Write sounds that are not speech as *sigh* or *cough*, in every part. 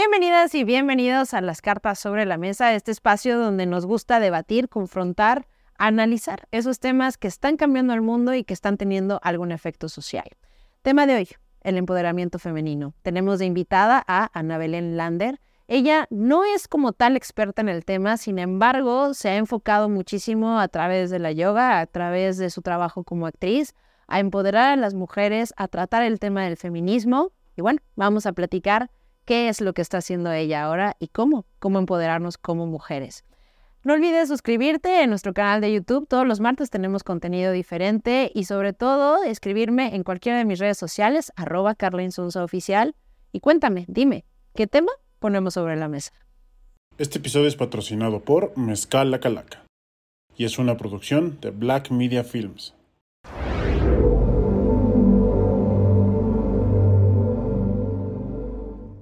Bienvenidas y bienvenidos a las cartas sobre la mesa, este espacio donde nos gusta debatir, confrontar, analizar esos temas que están cambiando el mundo y que están teniendo algún efecto social. Tema de hoy, el empoderamiento femenino. Tenemos de invitada a Ana Belén Lander. Ella no es como tal experta en el tema, sin embargo, se ha enfocado muchísimo a través de la yoga, a través de su trabajo como actriz, a empoderar a las mujeres, a tratar el tema del feminismo. Y bueno, vamos a platicar qué es lo que está haciendo ella ahora y cómo, cómo empoderarnos como mujeres. No olvides suscribirte en nuestro canal de YouTube. Todos los martes tenemos contenido diferente y sobre todo escribirme en cualquiera de mis redes sociales, arroba Oficial. Y cuéntame, dime, ¿qué tema ponemos sobre la mesa? Este episodio es patrocinado por Mezcal La Calaca y es una producción de Black Media Films.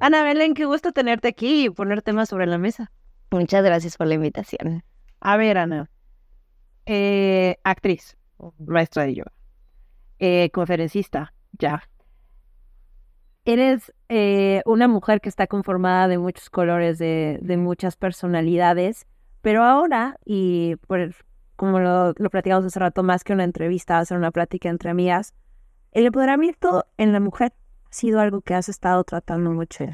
Ana Belén, qué gusto tenerte aquí y poner temas sobre la mesa. Muchas gracias por la invitación. A ver, Ana. Eh, actriz, maestra de yoga, eh, conferencista, ya. Eres eh, una mujer que está conformada de muchos colores, de, muchas personalidades, pero ahora, y por, como lo, lo platicamos hace rato, más que una entrevista, va a ser una plática entre amigas, el empoderamiento en la mujer sido algo que has estado tratando mucho.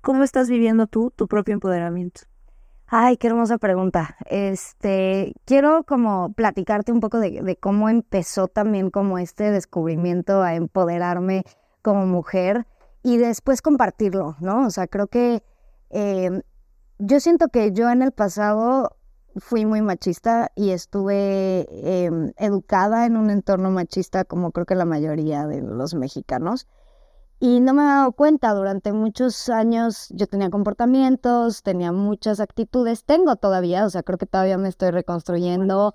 ¿Cómo estás viviendo tú tu propio empoderamiento? Ay, qué hermosa pregunta. Este, quiero como platicarte un poco de, cómo empezó también como este descubrimiento a empoderarme como mujer y después compartirlo, ¿no? O sea, creo que em, yo siento que yo en el pasado fui muy machista y estuve em, educada en un entorno machista como creo que la mayoría de los mexicanos. Y no me he dado cuenta, durante muchos años yo tenía comportamientos, tenía muchas actitudes, tengo todavía, o sea, creo que todavía me estoy reconstruyendo.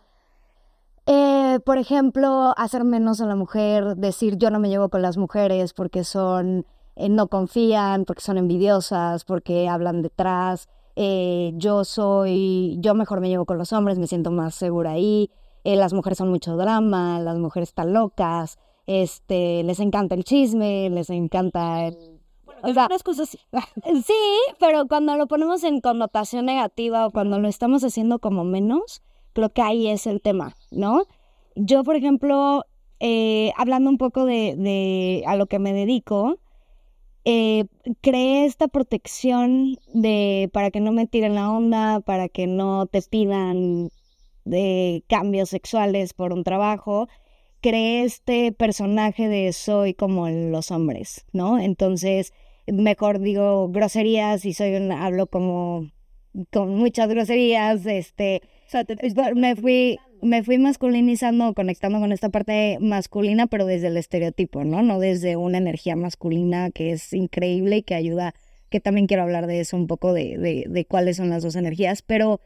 Eh, por ejemplo, hacer menos a la mujer, decir yo no me llevo con las mujeres porque son, eh, no confían, porque son envidiosas, porque hablan detrás. Eh, yo soy, yo mejor me llevo con los hombres, me siento más segura ahí. las mujeres son mucho drama, las mujeres están locas este, les encanta el chisme, les encanta el... o sea, cosas sí. *laughs* sí, pero cuando lo ponemos en connotación negativa o cuando lo estamos haciendo como menos, creo que ahí es el tema, ¿no? Yo, por ejemplo, eh, hablando un poco de, de, a lo que me dedico, eh, creé esta protección de para que no me tiren la onda, para que no te pidan de cambios sexuales por un trabajo creé este personaje de soy como los hombres, ¿no? Entonces, mejor digo groserías y soy un, hablo como con muchas groserías, este, me fui me fui masculinizando, conectando con esta parte masculina, pero desde el estereotipo, ¿no? No desde una energía masculina que es increíble y que ayuda, que también quiero hablar de eso un poco, de, de, de cuáles son las dos energías, pero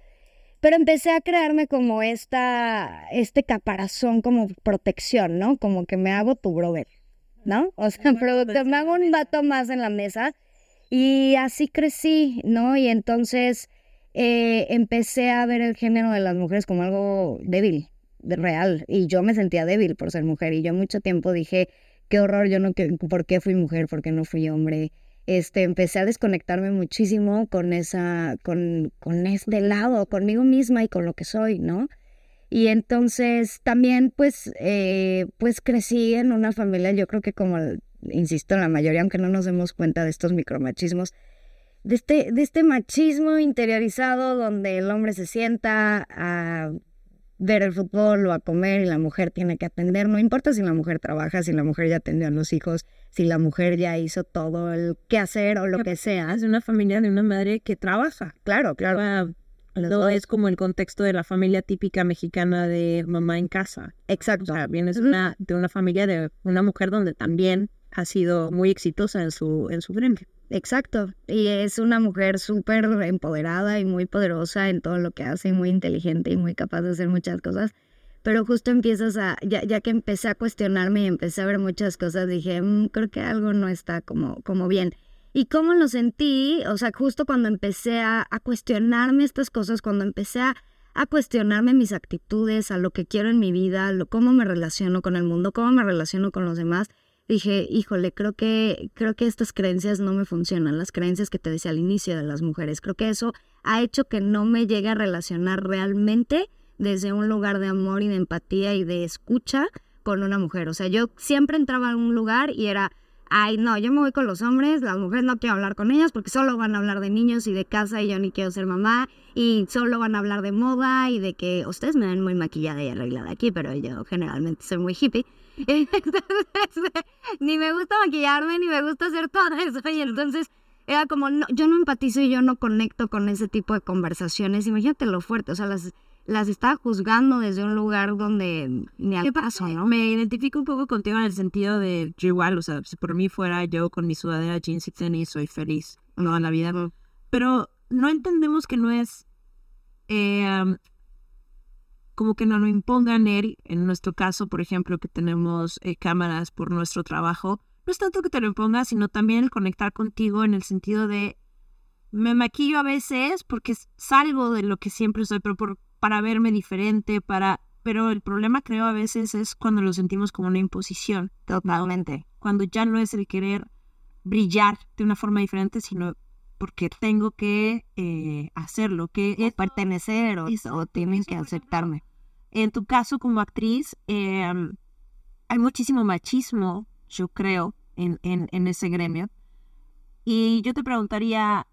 pero empecé a crearme como esta, este caparazón como protección, ¿no? Como que me hago tu brother, ¿no? O sea, producto, me hago un vato más en la mesa. Y así crecí, ¿no? Y entonces eh, empecé a ver el género de las mujeres como algo débil, de real. Y yo me sentía débil por ser mujer. Y yo mucho tiempo dije, qué horror, yo no, ¿por qué fui mujer? ¿Por qué no fui hombre? Este, empecé a desconectarme muchísimo con esa, con, con este lado, conmigo misma y con lo que soy, ¿no? Y entonces también pues, eh, pues crecí en una familia, yo creo que como, insisto, la mayoría, aunque no nos demos cuenta de estos micromachismos, de este, de este machismo interiorizado donde el hombre se sienta a ver el fútbol o a comer y la mujer tiene que atender. No importa si la mujer trabaja, si la mujer ya atendió a los hijos, si la mujer ya hizo todo el qué hacer o lo que sea. Es una familia de una madre que trabaja. Claro, claro. no es como el contexto de la familia típica mexicana de mamá en casa. Exacto. O sea, vienes una, de una familia de una mujer donde también ha sido muy exitosa en su, en su gremio. Exacto. Y es una mujer súper empoderada y muy poderosa en todo lo que hace, muy inteligente y muy capaz de hacer muchas cosas. Pero justo empiezas a, ya, que empecé a cuestionarme y empecé a ver muchas cosas, dije, mm, creo que algo no está como, como bien. ¿Y cómo lo sentí? O sea, justo cuando empecé a, a cuestionarme estas cosas, cuando empecé a, a, cuestionarme mis actitudes, a lo que quiero en mi vida, lo, cómo me relaciono con el mundo, cómo me relaciono con los demás, dije, híjole, creo que, creo que estas creencias no me funcionan, las creencias que te decía al inicio de las mujeres. Creo que eso ha hecho que no me llegue a relacionar realmente desde un lugar de amor y de empatía y de escucha con una mujer. O sea, yo siempre entraba a un lugar y era, ay, no, yo me voy con los hombres, las mujeres no quiero hablar con ellas porque solo van a hablar de niños y de casa y yo ni quiero ser mamá y solo van a hablar de moda y de que ustedes me ven muy maquillada y arreglada aquí, pero yo generalmente soy muy hippie. *laughs* *laughs* ni me gusta maquillarme, ni me gusta hacer todo eso. Y entonces era como, no, yo no empatizo y yo no conecto con ese tipo de conversaciones. Imagínate lo fuerte, o sea, las, las estaba juzgando desde un lugar donde ni al paso, ¿no? Me identifico un poco contigo en el sentido de yo igual, o sea, si por mí fuera yo con mi sudadera, jeans y tenis, soy feliz, no en la vida. Pero no entendemos que no es eh, como que no lo impongan él, en nuestro caso, por ejemplo, que tenemos eh, cámaras por nuestro trabajo, no es tanto que te lo impongas, sino también el conectar contigo en el sentido de me maquillo a veces porque salgo de lo que siempre soy, pero para verme diferente, para... Pero el problema creo a veces es cuando lo sentimos como una imposición. Totalmente. Cuando ya no es el querer brillar de una forma diferente, sino porque tengo que eh, hacerlo, que pertenecer o, o tienen que aceptarme. En tu caso como actriz, em, hay muchísimo machismo, yo creo, en, en, ese gremio. Y yo te preguntaría,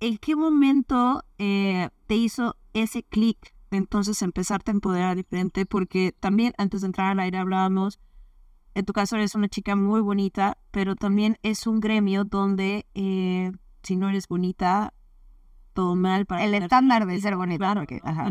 ¿en qué momento eh, te hizo ese clic de entonces empezarte a empoderar diferente? Porque también antes de entrar al aire hablábamos, en tu caso eres una chica muy bonita, pero también es un gremio donde eh, si no eres bonita, todo mal para... El estándar de ser bonita. Claro, que, ajá,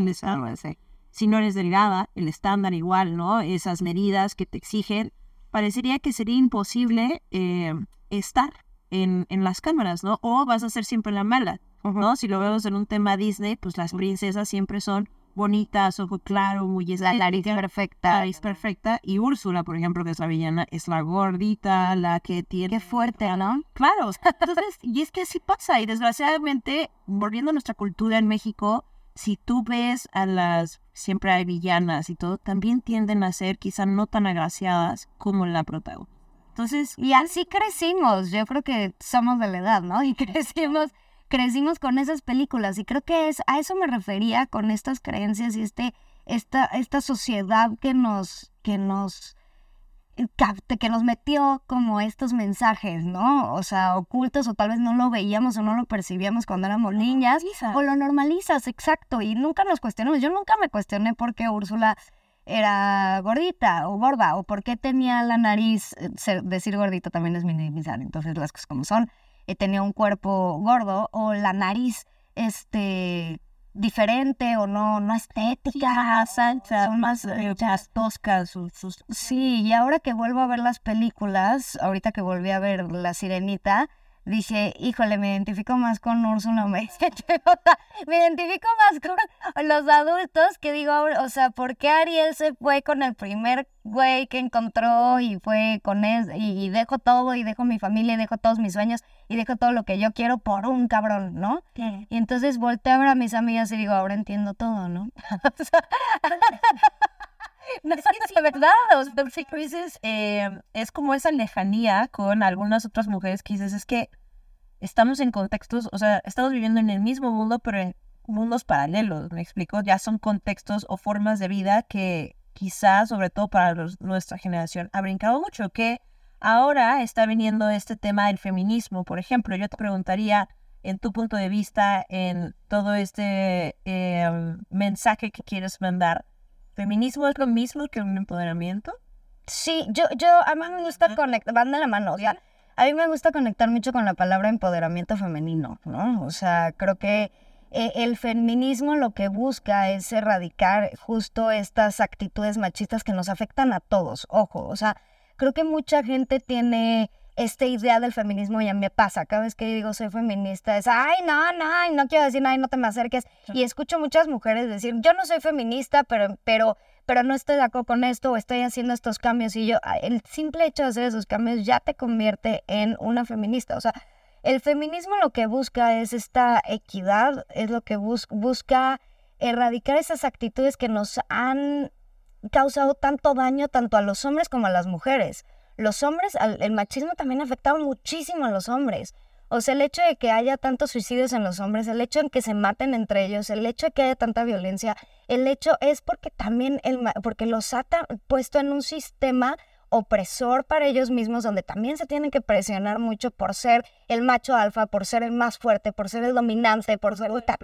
sí si no eres delgada, el estándar igual, ¿no? Esas medidas que te exigen, parecería que sería imposible eh, estar en, en, las cámaras, ¿no? O vas a ser siempre la mala, ¿no? Si lo vemos en un tema Disney, pues las princesas siempre son bonitas, ojo claro, muy La nariz perfecta. Nariz perfecta. Y Úrsula, por ejemplo, que es la villana, es la gordita, la que tiene... Qué fuerte, ¿no? Claro. Entonces, y es que así pasa. Y desgraciadamente, volviendo a nuestra cultura en México, si tú ves a las, siempre hay villanas y todo, también tienden a ser quizá no tan agraciadas como la protagonista. Entonces, y así crecimos, yo creo que somos de la edad, ¿no? Y *laughs* crecimos, crecimos con esas películas y creo que es, a eso me refería con estas creencias y este, esta, esta sociedad que nos, que nos que nos metió como estos mensajes, ¿no? O sea, ocultos o tal vez no lo veíamos o no lo percibíamos cuando éramos niñas. O lo normalizas, exacto. Y nunca nos cuestionamos. Yo nunca me cuestioné por qué Úrsula era gordita o gorda o por qué tenía la nariz, eh, decir gordita también es minimizar, entonces las cosas como son, eh, tenía un cuerpo gordo o la nariz, este, diferente o no, no estética, son más eh, toscas. Sus, Sí, y ahora que vuelvo a ver las películas, ahorita que volví a ver La Sirenita, dije, híjole, me identifico más con Úrsula me, *laughs* me identifico más con los adultos que digo, o sea, ¿por qué Ariel se fue con el primer güey que encontró y fue con él y, dejo todo y dejo mi familia y dejo todos mis sueños y dejo todo lo que yo quiero por un cabrón, ¿no? Y entonces volteo a ver a mis amigas y digo, ahora entiendo todo, ¿no? *laughs* No, *laughs* es que verdad, o sea, eh, es como esa lejanía con algunas otras mujeres que dices, es que estamos en contextos, o sea, estamos viviendo en el mismo mundo, pero en mundos paralelos, me explico, ya son contextos o formas de vida que quizás, sobre todo para nuestra generación, ha brincado mucho, que ahora está viniendo este tema del feminismo, por ejemplo, yo te preguntaría, en tu punto de vista, en todo este eh, mensaje que quieres mandar, ¿Feminismo es lo mismo que un empoderamiento? Sí, yo, yo, a mí me gusta conectar, van de la mano, o sea, a mí me gusta conectar mucho con la palabra empoderamiento femenino, ¿no? O sea, creo que eh, el feminismo lo que busca es erradicar justo estas actitudes machistas que nos afectan a todos, ojo, o sea, creo que mucha gente tiene esta idea del feminismo y a mí me pasa. Cada vez que digo soy feminista es, ay, no, no, no quiero decir, ay, no te me acerques. Y escucho muchas mujeres decir, yo no soy feminista, pero, pero, pero no estoy de acuerdo con esto o estoy haciendo estos cambios. Y yo, el simple hecho de hacer esos cambios ya te convierte en una feminista. O sea, el feminismo lo que busca es esta equidad, es lo que busca erradicar esas actitudes que nos han causado tanto daño tanto a los hombres como a las mujeres los hombres, el machismo también ha afectado muchísimo a los hombres. O sea, el hecho de que haya tantos suicidios en los hombres, el hecho de que se maten entre ellos, el hecho de que haya tanta violencia, el hecho es porque también el, porque los ha puesto en un sistema opresor para ellos mismos, donde también se tienen que presionar mucho por ser el macho alfa, por ser el más fuerte, por ser el dominante, por ser el ta,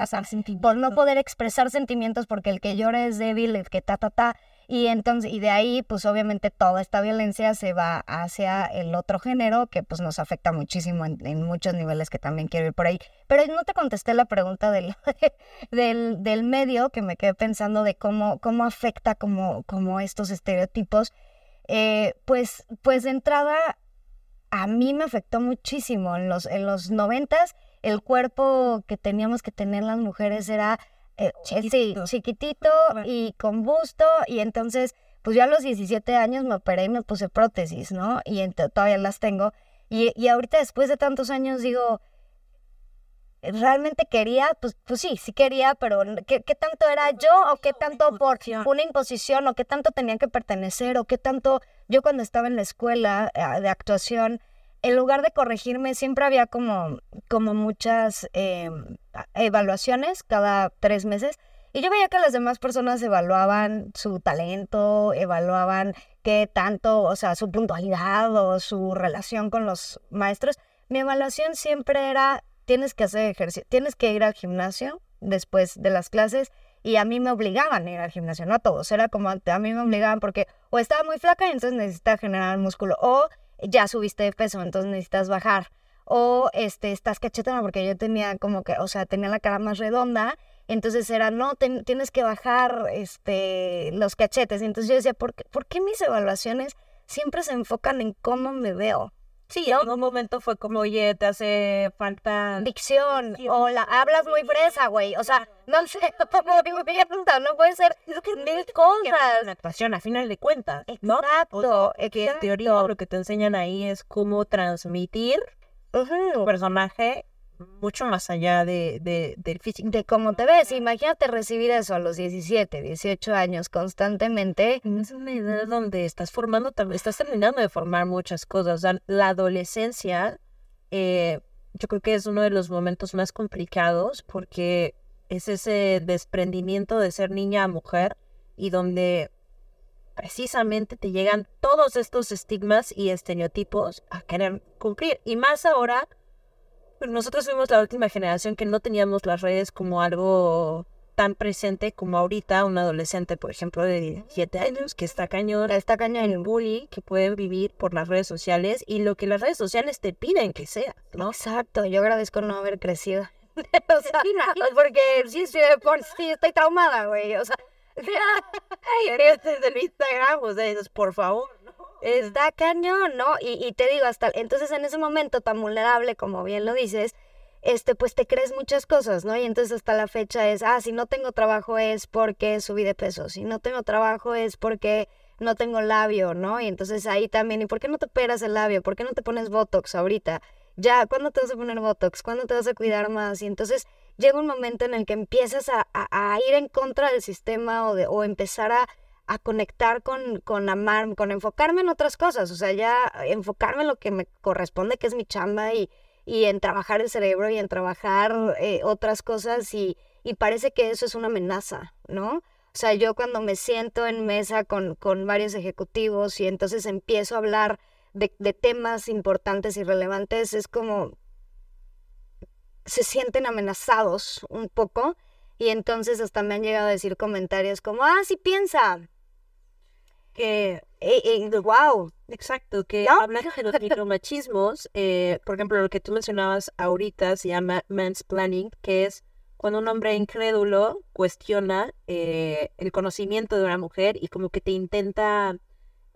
por no poder expresar sentimientos porque el que llora es débil, el que ta ta ta. Y entonces, y de ahí, pues obviamente toda esta violencia se va hacia el otro género, que pues nos afecta muchísimo en, muchos niveles que también quiero ir por ahí. Pero no te contesté la pregunta del, *laughs* del, del medio, que me quedé pensando de cómo, cómo afecta como, como estos estereotipos. Eh, pues, pues de entrada, a mí me afectó muchísimo. En los, en los noventas, el cuerpo que teníamos que tener las mujeres era eh, chiquitito. chiquitito y con busto. Y entonces, pues yo a los 17 años me operé y me puse prótesis, ¿no? Y todavía las tengo. Y, y ahorita, después de tantos años, digo, realmente quería, pues, pues sí, sí quería, pero ¿qué, ¿qué, tanto era yo o qué tanto por una imposición o qué tanto tenía que pertenecer o qué tanto yo cuando estaba en la escuela eh, de actuación, en lugar de corregirme, siempre había como, como muchas em, evaluaciones cada tres meses. Y yo veía que las demás personas evaluaban su talento, evaluaban qué tanto, o sea, su puntualidad o su relación con los maestros. Mi evaluación siempre era tienes que hacer ejercicio, tienes que ir al gimnasio después de las clases y a mí me obligaban a ir al gimnasio, no a todos, era como a mí me obligaban porque o estaba muy flaca y entonces necesitas generar músculo o ya subiste de peso, entonces necesitas bajar. O este estás cachetona porque yo tenía como que, o sea, tenía la cara más redonda, entonces era no tienes que bajar este los cachetes, entonces yo decía, ¿por ¿por qué mis evaluaciones siempre se enfocan en cómo me veo? Sí, en un momento fue como, oye, te hace falta... Dicción, o la hablas muy fresa, güey. O sea, no sé, *laughs* no puede ser mil cosas. Una actuación, a final de cuentas, ¿no? Exacto. que en teoría lo que te enseñan ahí es cómo transmitir un personaje mucho más allá de, de, del físico. De cómo te ves. Imagínate recibir eso a los 17, 18 años constantemente. Es una edad donde estás formando, estás terminando de formar muchas cosas. la adolescencia, eh, yo creo que es uno de los momentos más complicados porque es ese desprendimiento de ser niña a mujer y donde precisamente te llegan todos estos estigmas y estereotipos a querer cumplir. Y más ahora nosotros fuimos la última generación que no teníamos las redes como algo tan presente como ahorita un adolescente, por ejemplo, de 17 años, que está cañón, está cañón en el bullying, que pueden vivir por las redes sociales y lo que las redes sociales te piden que sea, ¿no? Exacto, yo agradezco no haber crecido. *laughs* o sea, porque sí, sí, por, sí estoy traumada, güey, o sea... *laughs* Ay, el Instagram, o sea, por favor. Está cañón, ¿no? Y, y te digo, hasta entonces en ese momento tan vulnerable, como bien lo dices, este, pues te crees muchas cosas, ¿no? Y entonces hasta la fecha es, ah, si no tengo trabajo es porque subí de peso, si no tengo trabajo es porque no tengo labio, ¿no? Y entonces ahí también, ¿y por qué no te operas el labio? ¿Por qué no te pones Botox ahorita? Ya, ¿cuándo te vas a poner Botox? ¿Cuándo te vas a cuidar más? Y entonces llega un momento en el que empiezas a, a, a ir en contra del sistema o, de, o empezar a a conectar con, con amar, con enfocarme en otras cosas, o sea, ya enfocarme en lo que me corresponde, que es mi chamba, y, y en trabajar el cerebro y en trabajar eh, otras cosas, y, y parece que eso es una amenaza, ¿no? O sea, yo cuando me siento en mesa con, con varios ejecutivos y entonces empiezo a hablar de, de temas importantes y relevantes, es como se sienten amenazados un poco y entonces hasta me han llegado a decir comentarios como, ah, sí piensa, que, eh, wow, exacto, que ¿No? habla de los micromachismos, eh, por ejemplo, lo que tú mencionabas ahorita se llama mansplaining, que es cuando un hombre incrédulo cuestiona eh, el conocimiento de una mujer y como que te intenta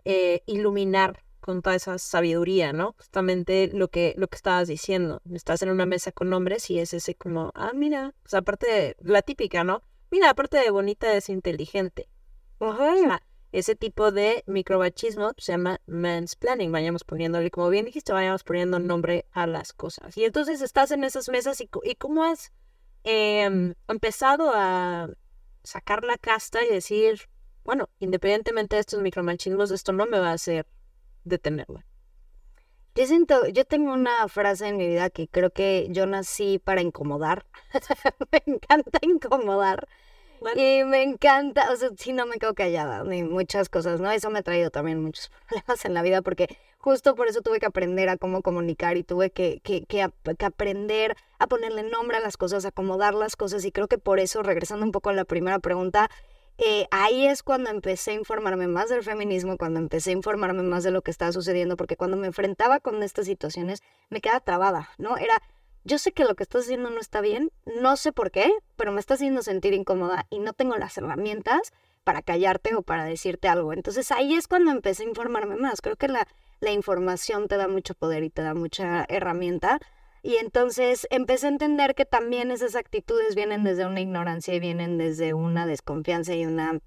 eh, iluminar con toda esa sabiduría, ¿no? Justamente lo que, lo que estabas diciendo. Estás en una mesa con hombres y es ese como, ah, mira, o sea, aparte de la típica, ¿no? Mira, aparte de bonita, es inteligente. Ajá ese tipo de microbachismo se llama mansplaining. Vayamos poniéndole, como bien dijiste, vayamos poniendo nombre a las cosas. Y entonces estás en esas mesas y, y cómo has em, empezado a sacar la casta y decir, bueno, independientemente de estos micromachismos, esto no me va a hacer detenerlo. Yo siento, yo tengo una frase en mi vida que creo que yo nací para incomodar. *laughs* me encanta incomodar. Y me encanta, o sea, sí, no me quedo callada, ni muchas cosas, ¿no? Eso me ha traído también muchos *laughs* problemas en la vida porque justo por eso tuve que aprender a cómo comunicar y tuve que, que, que, aprender a ponerle nombre a las cosas, acomodar las cosas y creo que por eso, regresando un poco a la primera pregunta, eh, ahí es cuando empecé a informarme más del feminismo, cuando empecé a informarme más de lo que estaba sucediendo, porque cuando me enfrentaba con estas situaciones me quedaba trabada, ¿no? Era, yo sé que lo que estás haciendo no está bien, no sé por qué, pero me está haciendo sentir incómoda y no tengo las herramientas para callarte o para decirte algo. Entonces ahí es cuando empecé a informarme más. Creo que la, información te da mucho poder y te da mucha herramienta. Y entonces empecé a entender que también esas actitudes vienen desde una ignorancia y vienen desde una desconfianza y una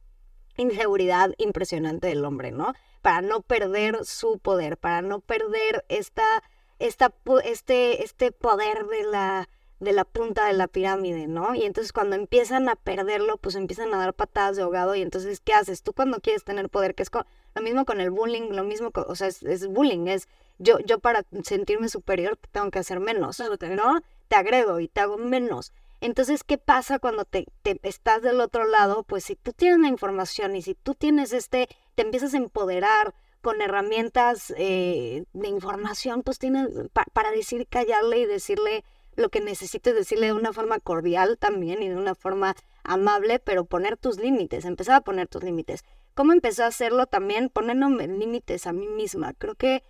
inseguridad impresionante del hombre, ¿no? Para no perder su poder, para no perder esta, esta, este, este poder de la, de la punta de la pirámide, ¿no? Y entonces cuando empiezan a perderlo, pues empiezan a dar patadas de ahogado y entonces, ¿qué haces? Tú cuando quieres tener poder, que es lo mismo con el bullying, lo mismo, o sea, es, bullying, es yo, yo para sentirme superior tengo que hacer menos, ¿no? Te agredo y te hago menos. Entonces, ¿qué pasa cuando te, te, estás del otro lado? Pues si tú tienes la información y si tú tienes este, te empiezas a empoderar con herramientas eh, de información, pues tienes para decir, callarle y decirle, lo que necesites decirle de una forma cordial también y de una forma amable, pero poner tus límites, empezar a poner tus límites. ¿Cómo empezó a hacerlo también? Poniéndome límites a mí misma. Creo que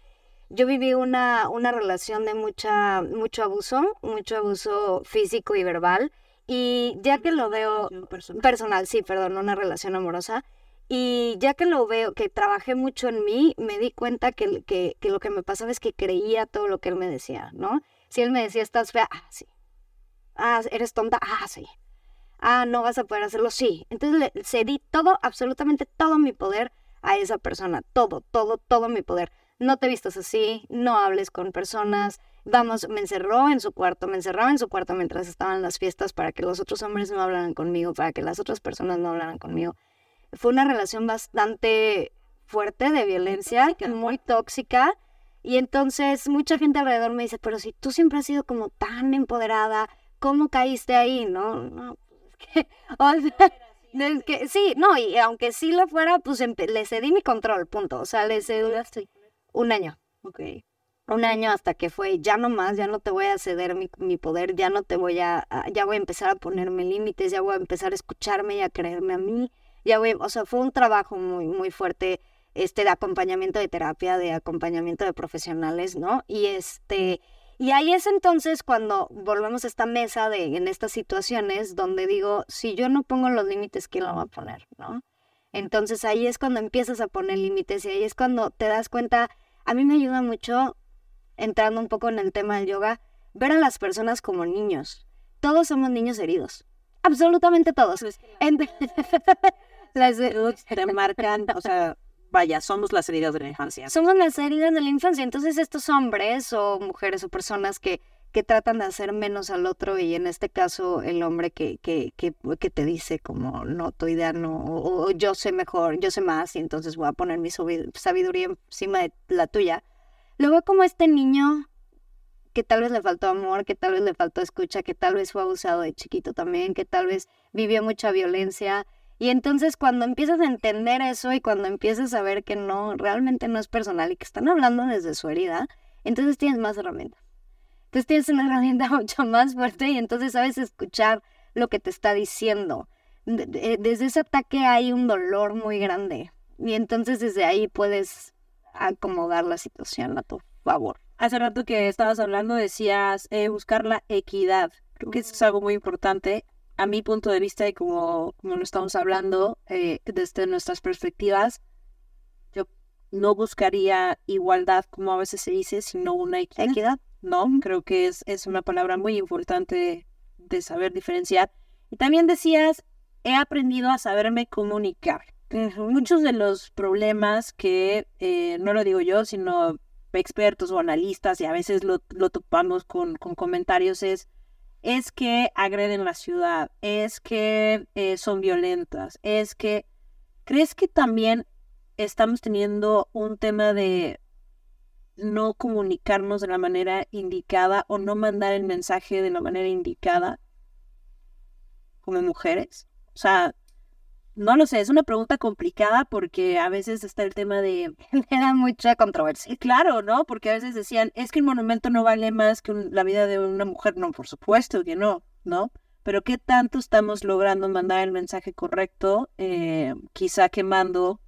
yo viví una, una relación de mucha, mucho abuso, mucho abuso físico y verbal. Y ya que lo veo personal, personal sí, perdón, una relación amorosa. Y ya que lo veo, que trabajé mucho en mí, me di cuenta que, que, lo que me pasaba es que creía todo lo que él me decía, ¿no? Si él me decía, estás fea, ah, sí. Ah, eres tonta, ah, sí. Ah, no vas a poder hacerlo, sí. Entonces le cedí todo, absolutamente todo mi poder a esa persona. Todo, todo, todo mi poder. No te vistas así, no hables con personas. Vamos, me encerró en su cuarto, me encerraba en su cuarto mientras estaban las fiestas para que los otros hombres no hablaran conmigo, para que las otras personas no hablaran conmigo. Fue una relación bastante fuerte de violencia, muy tóxica y entonces mucha gente alrededor me dice, pero si tú siempre has sido como tan empoderada, ¿cómo caíste ahí? No, no, es que, *laughs* o sea, *laughs* es que sí, no, y aunque sí lo fuera, pues le cedí mi control, punto. O sea, le cedí un año. Ok. Un año hasta que fue, ya no más, ya no te voy a ceder mi, mi poder, ya no te voy a, ya voy a empezar a ponerme límites, ya voy a empezar a escucharme y a creerme a mí. Ya voy, o sea, fue un trabajo muy, muy fuerte este, de acompañamiento de terapia, de acompañamiento de profesionales, ¿no? Y este, y ahí es entonces cuando volvemos a esta mesa de, en estas situaciones donde digo, si yo no pongo los límites, ¿quién lo va a poner, no? Entonces ahí es cuando empiezas a poner límites y ahí es cuando te das cuenta, a mí me ayuda mucho, entrando un poco en el tema del yoga, ver a las personas como niños. Todos somos niños heridos. Absolutamente todos. *laughs* Las te marcan, o sea, vaya, somos las heridas de la infancia. Somos las heridas de la infancia. Entonces estos hombres o mujeres o personas que, que tratan de hacer menos al otro y en este caso el hombre que, que, que, que te dice como no, tu idea no, o, yo sé mejor, yo sé más y entonces voy a poner mi sabiduría encima de la tuya. Luego como este niño que tal vez le faltó amor, que tal vez le faltó escucha, que tal vez fue abusado de chiquito también, que tal vez vivió mucha violencia, y entonces cuando empiezas a entender eso y cuando empiezas a ver que no, realmente no es personal y que están hablando desde su herida, entonces tienes más herramientas. Entonces tienes una herramienta *laughs* mucho más fuerte y entonces sabes escuchar lo que te está diciendo. Desde ese ataque hay un dolor muy grande y entonces desde ahí puedes acomodar la situación a tu favor. Hace rato que estabas hablando decías eh, buscar la equidad. Creo que eso es algo muy importante a mi punto de vista y como, como lo estamos hablando eh, desde nuestras perspectivas, yo no buscaría igualdad como a veces se dice, sino una equidad. No, creo que es, es una palabra muy importante de saber diferenciar. Y también decías, he aprendido a saberme comunicar. Muchos de los problemas que, eh, no lo digo yo, sino expertos o analistas, y a veces lo, lo topamos con, con comentarios, es es que agreden la ciudad, es que eh, son violentas, es que... ¿Crees que también estamos teniendo un tema de no comunicarnos de la manera indicada o no mandar el mensaje de la manera indicada como mujeres? O sea, no lo sé, es una pregunta complicada porque a veces está el tema de... *laughs* Genera mucha controversia. Claro, ¿no? Porque a veces decían, es que el monumento no vale más que la vida de una mujer. No, por supuesto que no, ¿no? Pero ¿qué tanto estamos logrando mandar el mensaje correcto? Eh, quizá quemando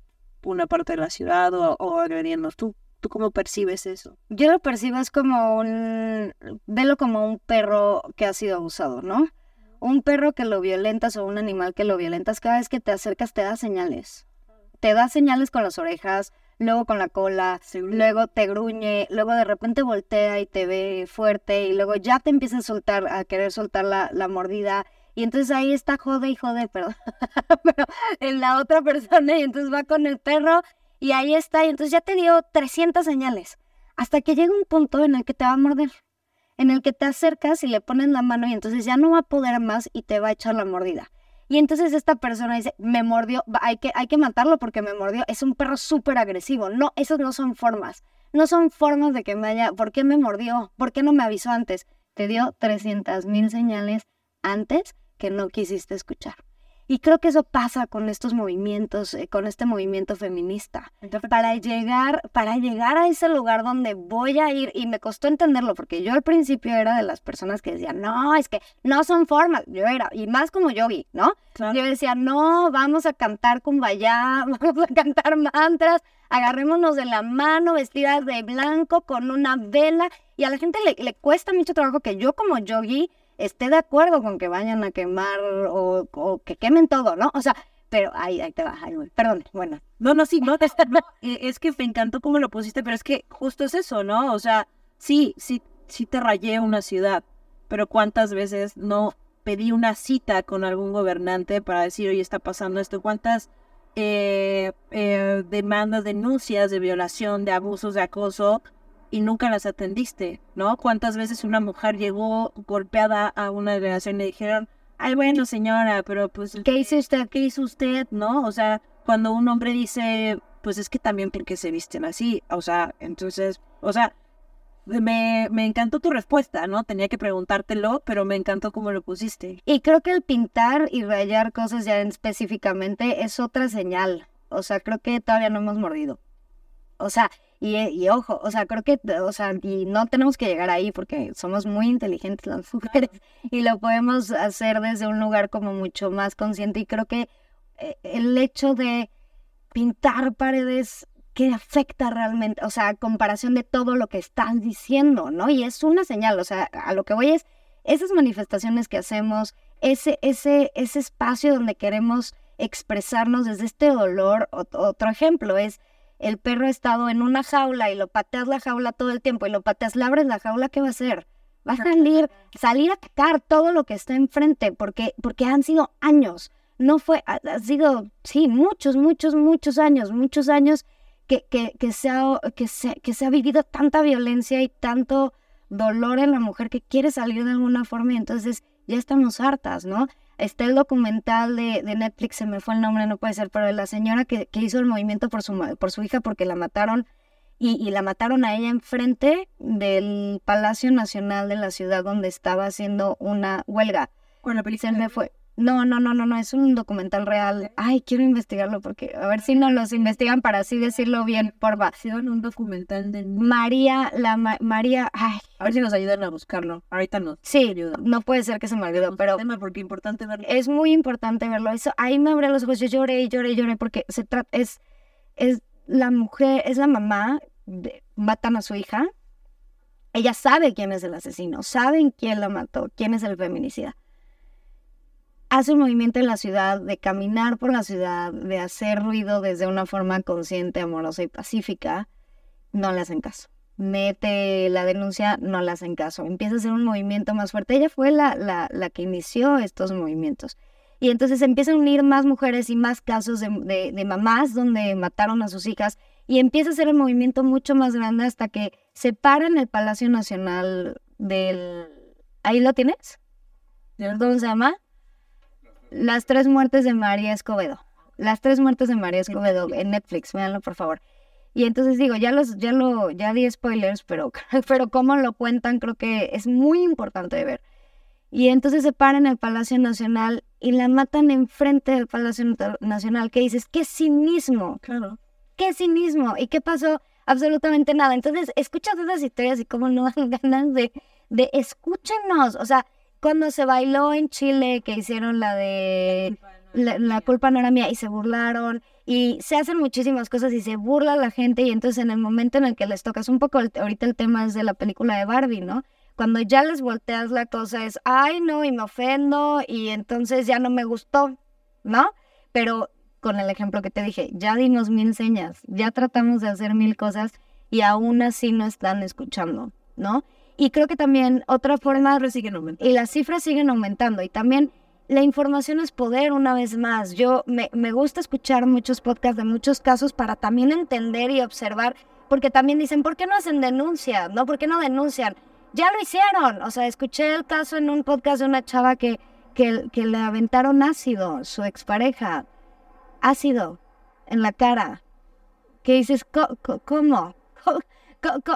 una parte de la ciudad o, o agrediendo. ¿Tú, ¿Tú cómo percibes eso? Yo lo percibo es como un... Velo como un perro que ha sido abusado, ¿no? Un perro que lo violentas o un animal que lo violentas, cada vez que te acercas te da señales. Te da señales con las orejas, luego con la cola, luego te gruñe, luego de repente voltea y te ve fuerte y luego ya te empieza a soltar, a querer soltar la, la mordida. Y entonces ahí está jode y jode, *laughs* pero, pero en la otra persona y entonces va con el perro y ahí está y entonces ya te dio 300 señales hasta que llega un punto en el que te va a morder en el que te acercas y le pones la mano y entonces ya no va a poder más y te va a echar la mordida. Y entonces esta persona dice, me mordió, hay que, hay que matarlo porque me mordió. Es un perro súper agresivo. No, esas no son formas. No son formas de que me haya, ¿por qué me mordió? ¿Por qué no me avisó antes? Te dio 300 mil señales antes que no quisiste escuchar. Y creo que eso pasa con estos movimientos, eh, con este movimiento feminista. Para llegar, para llegar a ese lugar donde voy a ir, y me costó entenderlo, porque yo al principio era de las personas que decían, no, es que no son formas. Yo era, y más como yo vi, ¿no? Yo decía, no, vamos a cantar kumbaya, *laughs* vamos a cantar mantras, agarrémonos de la mano, vestidas de blanco, con una vela. Y a la gente le, le cuesta mucho trabajo que yo como yogi esté de acuerdo con que vayan a quemar o, que quemen todo, ¿no? O sea, pero ahí, ahí te va, ahí Perdón, bueno. No, no, sí, no, no, eh, es que me encantó cómo lo pusiste, pero es que justo es eso, ¿no? O sea, sí, sí, sí te rayé una ciudad, pero ¿cuántas veces no pedí una cita con algún gobernante para decir, oye, está pasando esto? ¿Cuántas eh, eh, demandas, denuncias de violación, de abusos, de acoso y nunca las atendiste, ¿no? ¿Cuántas veces una mujer llegó golpeada a una delegación y le dijeron, ay, bueno, señora, pero pues... ¿Qué hizo usted? ¿Qué hizo usted? ¿No? O sea, cuando un hombre dice, pues es que también porque se visten así, o sea, entonces, o sea, me, me encantó tu respuesta, ¿no? Tenía que preguntártelo, pero me encantó cómo lo pusiste. Y creo que el pintar y rayar cosas ya específicamente es otra señal. O sea, creo que todavía no hemos mordido. O sea, y, ojo, o sea, creo que, o sea, y no tenemos que llegar ahí porque somos muy inteligentes las *laughs* mujeres y lo podemos hacer desde un lugar como mucho más consciente y creo que eh, el hecho de pintar paredes que afecta realmente, o sea, a comparación de todo lo que estás diciendo, ¿no? Y es una señal, o sea, a lo que voy es esas manifestaciones que hacemos, ese, ese, ese espacio donde queremos expresarnos desde este dolor. Otro ejemplo es el perro ha estado en una jaula y lo pateas la jaula todo el tiempo y lo pateas, le abres la jaula, ¿qué va a hacer? Va a salir, salir a atacar todo lo que está enfrente, porque, porque han sido años. No fue, ha, sido, sí, muchos, muchos, muchos años, muchos años que, que, que, se ha, que, se, que se ha vivido tanta violencia y tanto dolor en la mujer que quiere salir de alguna forma y entonces ya estamos hartas, ¿no? Está el documental de, Netflix, se me fue el nombre, no puede ser, pero de la señora que, hizo el movimiento por su, por su hija porque la mataron y, la mataron a ella enfrente del Palacio Nacional de la ciudad donde estaba haciendo una huelga. Con la película. Se me fue. No, no, no, no, no, es un documental real. Ay, quiero investigarlo porque a ver si no los investigan para así decirlo bien, porfa. en un documental de María, la María, ay. A ver si nos ayudan a buscarlo. Ahorita no. Sí, no puede ser que se me olvidó, pero porque importante verlo. Es muy importante verlo. Eso ahí me abrió los ojos, yo lloré, lloré, lloré porque se trata es es la mujer, es la mamá de, matan a su hija. Ella sabe quién es el asesino, saben quién la mató, quién es el feminicida hace un movimiento en la ciudad de caminar por la ciudad, de hacer ruido desde una forma consciente, amorosa y pacífica, no le hacen caso. Mete la denuncia, no le hacen caso. Empieza a hacer un movimiento más fuerte. Ella fue la, la, la que inició estos movimientos. Y entonces empiezan a unir más mujeres y más casos de, de, mamás donde mataron a sus hijas. Y empieza a ser el movimiento mucho más grande hasta que se para en el Palacio Nacional del... ¿Ahí lo tienes? ¿Dónde se llama? Las tres muertes de María Escobedo. Las tres muertes de María Escobedo en Netflix, véanlo por favor. Y entonces digo, ya los, ya lo, ya di spoilers, pero, *laughs* pero cómo lo cuentan creo que es muy importante de ver. Y entonces se paran en el Palacio Nacional y la matan enfrente del Palacio Nacional. ¿Qué dices? ¡Qué cinismo! Claro. ¡Qué cinismo! ¿Y qué pasó? Absolutamente nada. Entonces, escuchas esas historias y cómo no dan *laughs* ganas de, de escúchenos. O sea, cuando se bailó en Chile, que hicieron la de la, culpa no era mía y se burlaron y se hacen muchísimas cosas y se burla la gente y entonces en el momento en el que les tocas un poco, ahorita el tema es de la película de Barbie, ¿no? Cuando ya les volteas la cosa es, ay no, y me ofendo y entonces ya no me gustó, ¿no? Pero con el ejemplo que te dije, ya dimos mil señas, ya tratamos de hacer mil cosas y aún así no están escuchando, ¿no? Y creo que también otra forma... Las siguen aumentando. Y las cifras siguen aumentando. Y también la información es poder una vez más. Yo me, me gusta escuchar muchos podcasts de muchos casos para también entender y observar, porque también dicen, ¿por qué no hacen denuncia? ¿No? ¿Por qué no denuncian? Ya lo hicieron. O sea, escuché el caso en un podcast de una chava que, que, que le aventaron ácido, su expareja. Ácido en la cara. Que dices, ¿cómo? *laughs*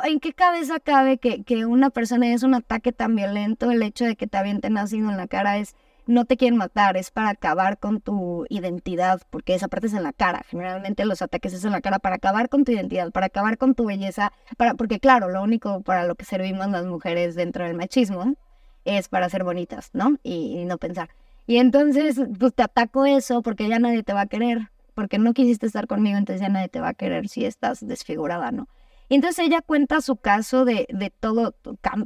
¿En qué cabeza cabe que, que una persona es un ataque tan violento? El hecho de que te avienten ácido en la cara es, no te quieren matar, es para acabar con tu identidad, porque esa parte es en la cara. Generalmente los ataques es en la cara para acabar con tu identidad, para acabar con tu belleza, para, porque claro, lo único para lo que servimos las mujeres dentro del machismo es para ser bonitas, ¿no? Y, y no pensar. Y entonces, pues te ataco eso porque ya nadie te va a querer, porque no quisiste estar conmigo, entonces ya nadie te va a querer si estás desfigurada, ¿no? Entonces ella cuenta su caso de, de todo,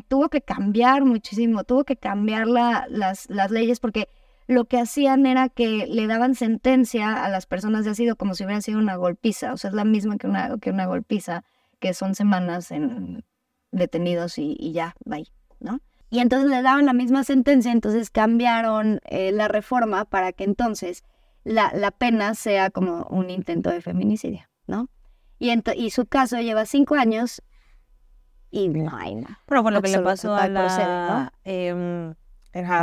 tuvo que cambiar muchísimo, tuvo que cambiar la, las, las leyes porque lo que hacían era que le daban sentencia a las personas de ácido como si hubiera sido una golpiza, o sea, es la misma que una, que una golpiza, que son semanas en detenidos y, y ya, bye, ¿no? Y entonces le daban la misma sentencia, entonces cambiaron eh, la reforma para que entonces la, la pena sea como un intento de feminicidio, ¿no? Y, y su caso lleva cinco años y no hay nada. Bueno, lo que le pasó a la, eh,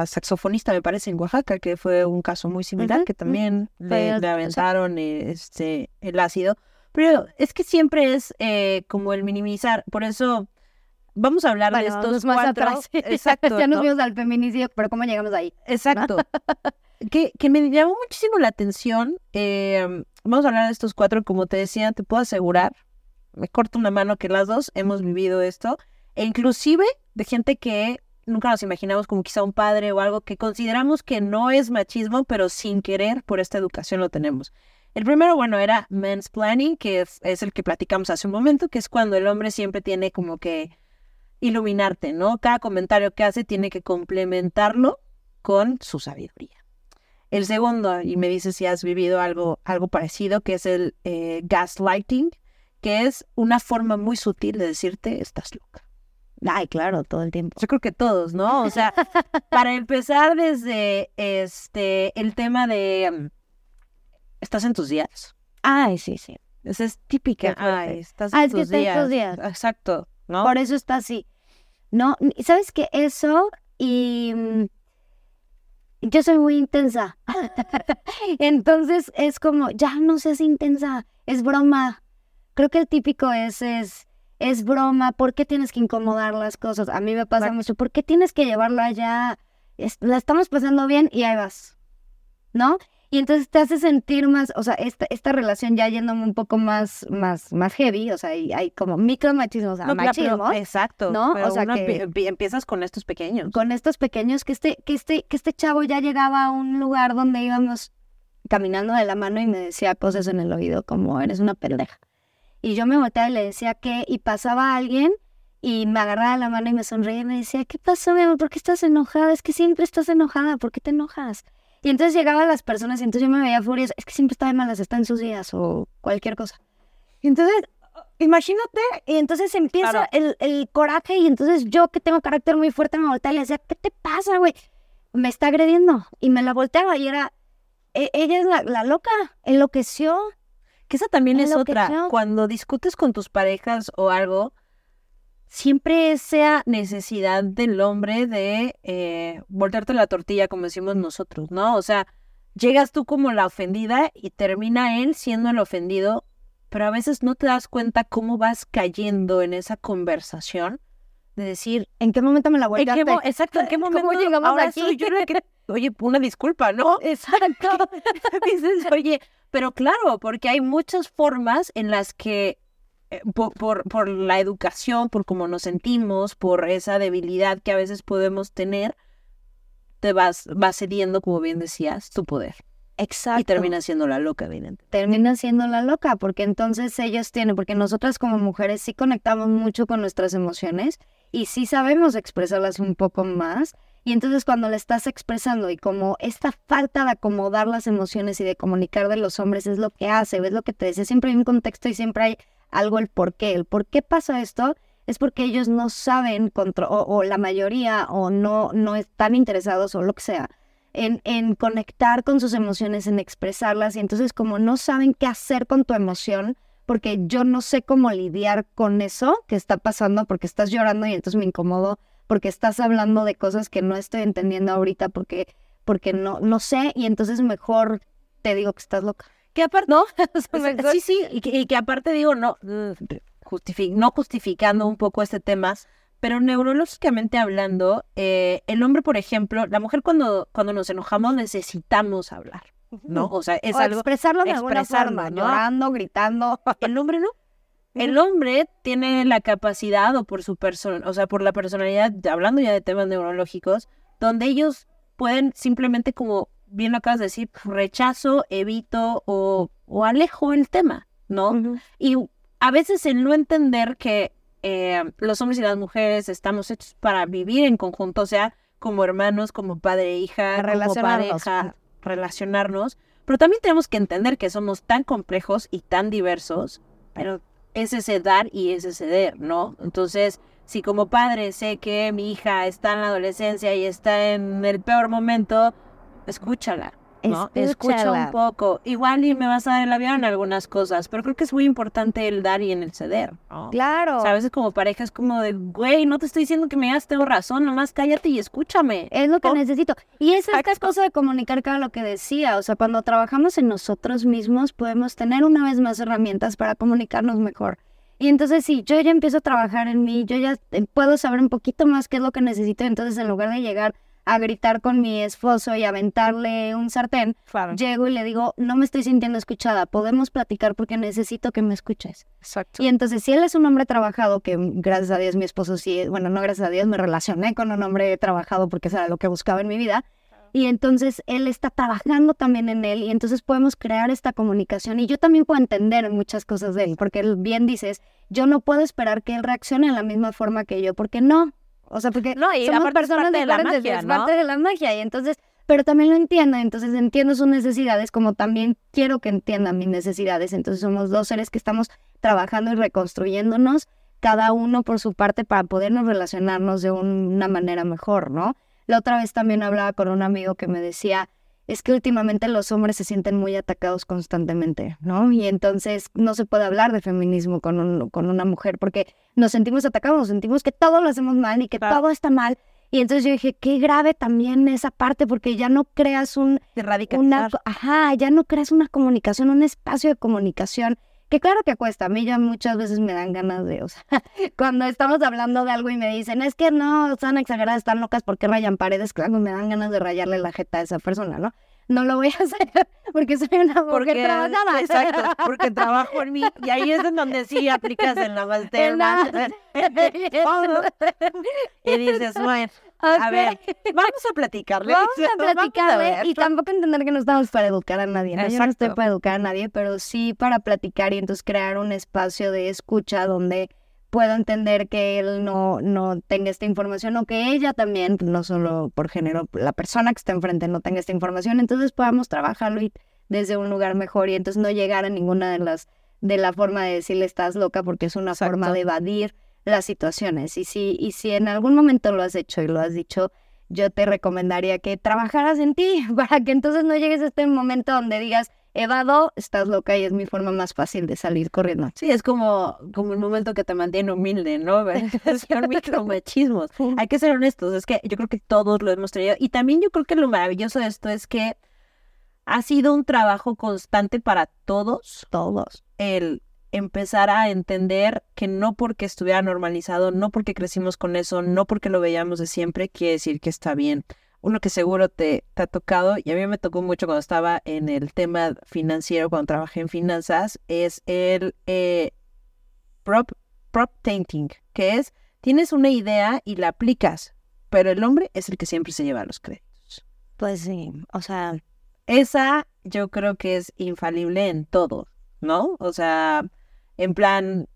saxofonista, me parece, en Oaxaca, que fue un caso muy similar, que también le, aventaron este, el ácido. Pero es que siempre es eh, como el minimizar, por eso vamos a hablar de estos más Atrás. *laughs* Exacto. ya nos vimos al feminicidio, pero ¿cómo llegamos ahí? Exacto. *laughs* que, que me llamó muchísimo la atención eh, Vamos a hablar de estos cuatro, como te decía, te puedo asegurar, me corto una mano que las dos hemos vivido esto, e inclusive de gente que nunca nos imaginamos como quizá un padre o algo que consideramos que no es machismo, pero sin querer por esta educación lo tenemos. El primero, bueno, era men's planning, que es, es, el que platicamos hace un momento, que es cuando el hombre siempre tiene como que iluminarte, ¿no? Cada comentario que hace tiene que complementarlo con su sabiduría. El segundo, y me dices si has vivido algo, algo parecido, que es el eh, gaslighting, que es una forma muy sutil de decirte, estás loca. Ay, claro, todo el tiempo. Yo creo que todos, ¿no? O sea, para empezar desde este el tema de mm, ¿estás en tus días? Ay, sí, sí. Esa es típica. Ay, estás en, tus, días. días. Exacto, ¿no? Por eso está así. No, ¿sabes qué? Eso y mm, yo soy muy intensa. *laughs* Entonces es como, ya no seas intensa, es broma. Creo que el típico es, es, es broma, ¿por qué tienes que incomodar las cosas? A mí me pasa mucho, ¿por qué tienes que llevarla ya? la estamos pasando bien y ahí vas, ¿no? Y entonces te hace sentir más, o sea, esta, esta relación ya yéndome un poco más, más, más heavy, o sea, hay, hay como micromachismos, o sea, machismo. exacto. ¿No? o sea, que empiezas con estos pequeños. Con estos pequeños, que este, que este, que este chavo ya llegaba a un lugar donde íbamos caminando de la mano y me decía cosas en el oído como eres una pendeja. Y yo me volteaba y le decía qué, y pasaba alguien y me agarraba la mano y me sonreía y me decía, ¿qué pasó, mi amor? ¿Por qué estás enojada? Es que siempre estás enojada, ¿por qué te enojas? Y entonces llegaban las personas y entonces yo me veía furiosa. Es que siempre está de malas, está en sus días o cualquier cosa. Y entonces, imagínate, y entonces empieza el, el, coraje y entonces yo que tengo carácter muy fuerte me volteaba y le decía, ¿qué te pasa, güey? Me está agrediendo. Y me la volteaba y era, e, ella es la, la loca, enloqueció. Que esa también es otra. Cuando discutes con tus parejas o algo, siempre sea necesidad del hombre de eh, voltearte la tortilla, como decimos nosotros, ¿no? O sea, llegas tú como la ofendida y termina él siendo el ofendido pero a veces no te das cuenta cómo vas cayendo en esa conversación de decir, ¿En qué momento me la mo- exacto, ¿en qué *laughs* ¿Cómo momento llegamos ahora aquí? soy yo la que- *laughs* Oye, una disculpa, ¿no? Exacto. *laughs* Dices, oye, pero claro, porque hay muchas formas en las que por, por, por la educación, por cómo nos sentimos, por esa debilidad que a veces podemos tener, te vas, vas cediendo, como bien decías, tu poder. Exacto. Y terminas siendo la loca, evidente. termina siendo la loca, porque entonces ellos tienen, porque nosotras como mujeres sí conectamos mucho con nuestras emociones y sí sabemos expresarlas un poco más. Y entonces cuando le estás expresando y como esta falta de acomodar las emociones y de comunicar de los hombres es lo que hace, ves lo que te decía, siempre hay un contexto y siempre hay algo el por qué. El por qué pasa esto es porque ellos no saben, o la mayoría, o no, no están interesados o lo que sea, en, en conectar con sus emociones, en expresarlas. Y entonces como no saben qué hacer con tu emoción, porque yo no sé cómo lidiar con eso que está pasando, porque estás llorando y entonces me incomodo, porque estás hablando de cosas que no estoy entendiendo ahorita, porque, porque no, no sé, y entonces mejor te digo que estás loca. Que aparte, ¿No? *laughs* Pues, sí, sí, y que, y que aparte digo, no, mm, justifi- no justificando un poco este tema, pero neurológicamente hablando, eh, el hombre, por ejemplo, la mujer cuando, cuando nos enojamos necesitamos hablar, ¿no? O sea, es o algo... expresarlo de alguna expresarlo, forma, ¿no? llorando, gritando. *laughs* El hombre no. El hombre tiene la capacidad o por su persona, o sea, por la personalidad, hablando ya de temas neurológicos, donde ellos pueden simplemente como bien lo acabas de decir, rechazo, evito o, o alejo el tema, ¿no? Y a veces el no entender que eh, los hombres y las mujeres estamos hechos para vivir en conjunto, o sea, como hermanos, como padre e hija, como relacionarnos. pareja, relacionarnos, pero también tenemos que entender que somos tan complejos y tan diversos, pero es ese dar y ese ceder, ¿no? Entonces, si como padre sé que mi hija está en la adolescencia y está en el peor momento, escúchala, ¿no? Escucha Escúchala. un poco. Igual y me vas a dar el avión en algunas cosas, pero creo que es muy importante el dar y en el ceder, ¿no? Claro. O sea, a veces como pareja es como de, güey, no te estoy diciendo que me digas tengo razón, nomás cállate y escúchame. Es lo que Oh. necesito. Y es esta cosa de comunicar era lo que decía. O sea, cuando trabajamos en nosotros mismos, podemos tener una vez más herramientas para comunicarnos mejor. Y entonces, si yo ya empiezo a trabajar en mí, yo ya eh, puedo saber un poquito más qué es lo que necesito. Entonces, en lugar de llegar a gritar con mi esposo y aventarle un sartén, Claro. llego y le digo, no me estoy sintiendo escuchada, podemos platicar porque necesito que me escuches. Exacto. Y entonces, si él es un hombre trabajado, que gracias a Dios mi esposo sí, bueno, no gracias a Dios, me relacioné con un hombre trabajado porque eso era lo que buscaba en mi vida. Y entonces él está trabajando también en él y entonces podemos crear esta comunicación y yo también puedo entender muchas cosas de él, porque él bien dices, yo no puedo esperar que él reaccione de la misma forma que yo, porque no. O sea, porque No, y somos personas de la magia, es ¿no? parte de la magia y entonces, pero también lo entiendo, entonces entiendo sus necesidades como también quiero que entiendan mis necesidades, entonces somos dos seres que estamos trabajando y reconstruyéndonos cada uno por su parte para podernos relacionarnos de un- una manera mejor, ¿no? La otra vez también hablaba con un amigo que me decía, es que últimamente los hombres se sienten muy atacados constantemente, ¿no? Y entonces no se puede hablar de feminismo con, un- con una mujer porque nos sentimos atacados, nos sentimos que todo lo hacemos mal y que Claro. todo está mal. Y entonces yo dije, qué grave también esa parte porque ya no creas un, una, ajá, ya no creas una comunicación, un espacio de comunicación, que claro que cuesta, a mí ya muchas veces me dan ganas de, o sea, *laughs* cuando estamos hablando de algo y me dicen, es que no, están exageradas, están locas, ¿por qué rayan paredes? Claro, me dan ganas de rayarle la jeta a esa persona, ¿no? No lo voy a *laughs* hacer porque soy una mujer Porque, trabajada. exacto, *laughs* porque trabajo en mí y ahí es en donde sí aplicas En la- todo. y dices, bueno, a ver, vamos a platicarle. Vamos a Vamos platicarle y tampoco entender que no estamos para educar a nadie, ¿no? Yo no estoy para educar a nadie, pero sí para platicar y entonces crear un espacio de escucha donde puedo entender que él no, no tenga esta información o que ella también, no solo por género, la persona que está enfrente no tenga esta información, entonces podamos trabajarlo y desde un lugar mejor y entonces no llegar a ninguna de las de la forma de decirle estás loca porque es una Exacto. forma de evadir las situaciones y si y si en algún momento lo has hecho y lo has dicho yo te recomendaría que trabajaras en ti *laughs* para que entonces no llegues a este momento donde digas, evado, estás loca y es mi forma más fácil de salir corriendo. Sí, es como, como el momento que te mantiene humilde, ¿no? *laughs* *laughs* Versión micromachismos. Hay que ser honestos, es que yo creo que todos lo hemos tenido. Y también yo creo que lo maravilloso de esto es que ha sido un trabajo constante para todos Todos. el, empezar a entender que no porque estuviera normalizado, no porque crecimos con eso, no porque lo veíamos de siempre, quiere decir que está bien. Uno que seguro te, te ha tocado, y a mí me tocó mucho cuando estaba en el tema financiero, cuando trabajé en finanzas, es el eh, prop, prop tainting, que es, tienes una idea y la aplicas, pero el hombre es el que siempre se lleva los créditos. Pues sí, o sea, Esa yo creo que es infalible en todo, ¿no? O sea, en plan,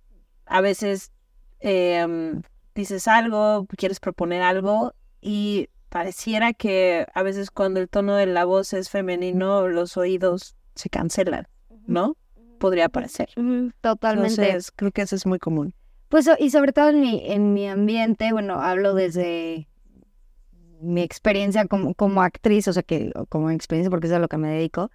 a veces em, dices algo, quieres proponer algo y pareciera que a veces cuando el tono de la voz es femenino, los oídos se cancelan, ¿no? Podría parecer. totalmente. Entonces, creo que eso es muy común. Pues y sobre todo en mi, en mi ambiente, bueno, hablo desde mi experiencia como, como actriz, o sea que como experiencia porque es a lo que me dedico.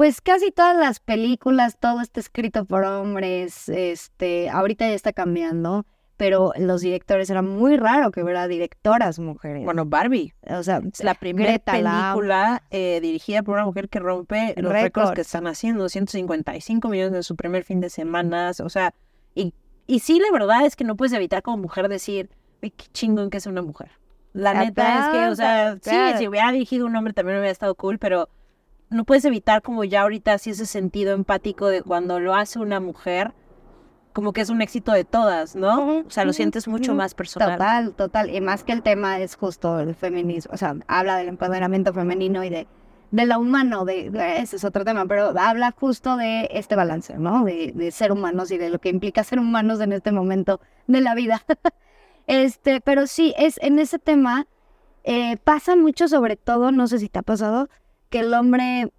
Pues casi todas las películas, todo está escrito por hombres, este, ahorita ya está cambiando, pero los directores era muy raro que hubiera directoras mujeres. Bueno, Barbie, o sea, es la primera película eh, dirigida por una mujer que rompe los récords que están haciendo, 155 millones en su primer fin de semana, o sea, y, y sí, la verdad es que no puedes evitar como mujer decir, "Uy, qué chingón que es una mujer. La neta es que, o sea, sí, si hubiera dirigido un hombre también hubiera estado cool, pero no puedes evitar como ya ahorita así ese sentido empático de cuando lo hace una mujer, como que es un éxito de todas, ¿no? O sea, lo sientes mucho más personal. Total, total. Y más que el tema es justo el feminismo, o sea, habla del empoderamiento femenino y de, de lo humano, de, de- ese es otro tema, pero habla justo de este balance, ¿no? De, de ser humanos y de lo que implica ser humanos en este momento de la vida. *laughs* este, pero sí, es en ese tema eh, pasa mucho sobre todo, no sé si te ha pasado, que el hombre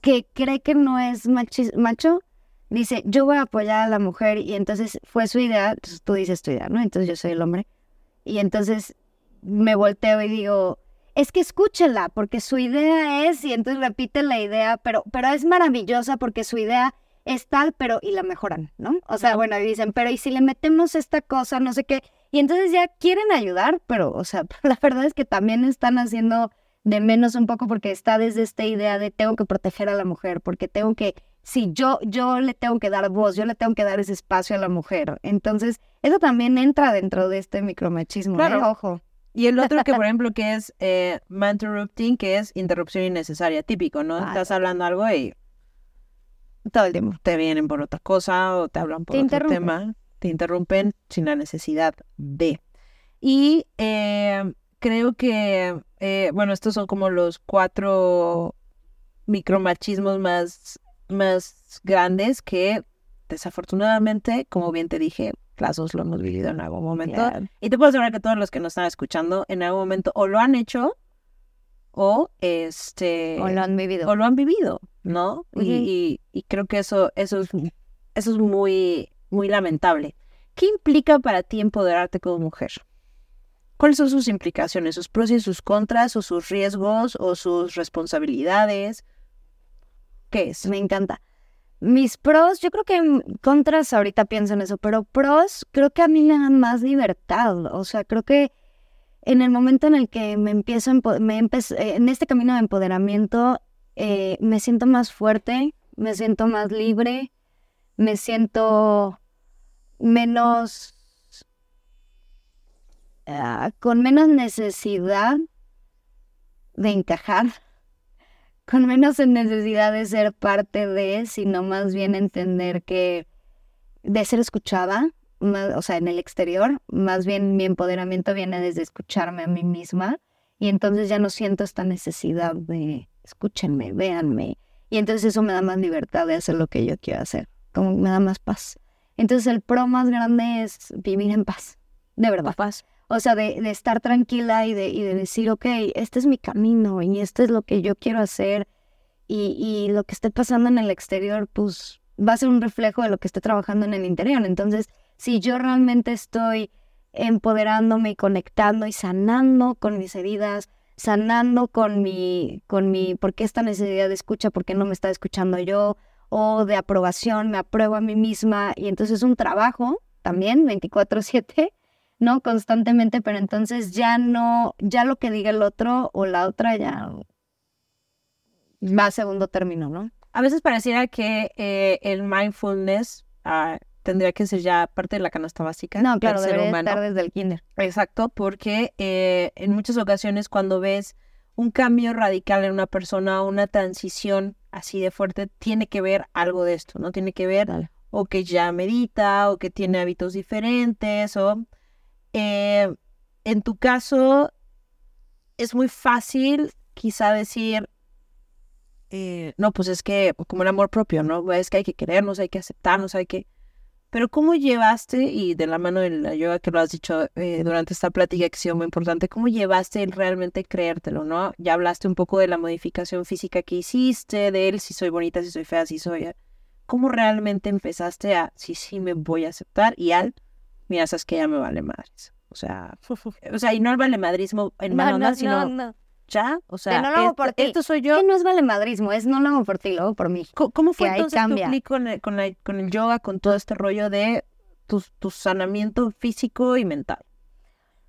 que cree que no es macho, dice, yo voy a apoyar a la mujer y entonces fue su idea, entonces tú dices tu idea, ¿no? Entonces yo soy el hombre. Y entonces me volteo y digo, es que escúchela, porque su idea es, y entonces repite la idea, pero, pero es maravillosa porque su idea es tal, pero, y la mejoran, ¿no? O sea, bueno, y dicen, pero ¿y si le metemos esta cosa, no sé qué? Y entonces ya quieren ayudar, pero, o sea, *laughs* la verdad es que también están haciendo de menos un poco porque está desde esta idea de tengo que proteger a la mujer, porque tengo que, si yo, yo le tengo que dar voz, yo le tengo que dar ese espacio a la mujer. Entonces, eso también entra dentro de este micromachismo, Claro. ¿eh? Ojo. Y el otro que, por *laughs* ejemplo, que es eh, interrupting, que es interrupción innecesaria, típico, ¿no? Ah. Estás hablando algo y Todo el tiempo. te vienen por otra cosa o te hablan por Te otro tema, te interrumpen sin la necesidad de. Y eh, creo que, eh, bueno, estos son como los cuatro micromachismos más, más grandes que desafortunadamente, como bien te dije, las dos lo hemos vivido en algún momento. Y te puedo asegurar que todos los que nos están escuchando en algún momento o lo han hecho o este O lo han vivido. o lo han vivido, ¿no? Y- y, y creo que eso, eso es, eso es muy, muy lamentable. ¿Qué implica para ti empoderarte como mujer? ¿Cuáles son sus implicaciones, sus pros y sus contras, o sus riesgos, o sus responsabilidades? ¿Qué es? Me encanta. Mis pros, yo creo que contras ahorita pienso en eso, pero pros creo que a mí me dan más libertad. O sea, creo que en el momento en el que me empiezo, me eh, en este camino de empoderamiento, eh, me siento más fuerte, me siento más libre, me siento menos, ah, con menos necesidad de encajar *laughs* con menos necesidad de ser parte de, sino más bien entender que de ser escuchada, o sea, en el exterior, más bien mi empoderamiento viene desde escucharme a mí misma y entonces ya no siento esta necesidad de escúchenme, véanme y entonces eso me da más libertad de hacer lo que yo quiero hacer, como me da más paz. Entonces el pro más grande es vivir en paz, de verdad. Paz. O sea, de, de estar tranquila y de, y de decir, ok, este es mi camino y esto es lo que yo quiero hacer y, y lo que esté pasando en el exterior, pues va a ser un reflejo de lo que esté trabajando en el interior. Entonces, si yo realmente estoy empoderándome y conectando y sanando con mis heridas, sanando con mi, con mi, ¿por qué esta necesidad de escucha? ¿Por qué no me está escuchando yo? O de aprobación, me apruebo a mí misma y entonces es un trabajo también, 24/7 ¿no? Constantemente, pero entonces ya no, ya lo que diga el otro o la otra ya va a segundo término, ¿no? a veces pareciera que eh, el mindfulness ah, tendría que ser ya parte de la canasta básica No, claro, del ser debería humano. estar desde el kinder. Exacto, porque eh, en muchas ocasiones cuando ves un cambio radical en una persona, una transición así de fuerte, tiene que ver algo de esto, ¿no? Tiene que ver o que ya medita o que tiene hábitos diferentes o eh, en tu caso es muy fácil quizá decir eh, no pues es que como el amor propio no es que hay que querernos hay que aceptarnos hay que pero cómo llevaste y de la mano de la yoga que lo has dicho eh, durante esta plática que ha sido muy importante cómo llevaste el realmente creértelo no ya hablaste un poco de la modificación física que hiciste de él si soy bonita si soy fea si soy cómo realmente empezaste a, sí, sí, me voy a aceptar y al, mira, sabes que ya me vale madres. O sea, *laughs* o sea, y no el vale madrismo en mala onda, sino no. ya, o sea, no lo hago esto, por ti. esto soy Que yo. no es valemadrismo, es no lo hago por ti, lo hago por mí. Co- ¿Cómo fue que entonces tu clic con el, con, la- con el yoga, con todo este rollo de tu, tu sanamiento físico y mental?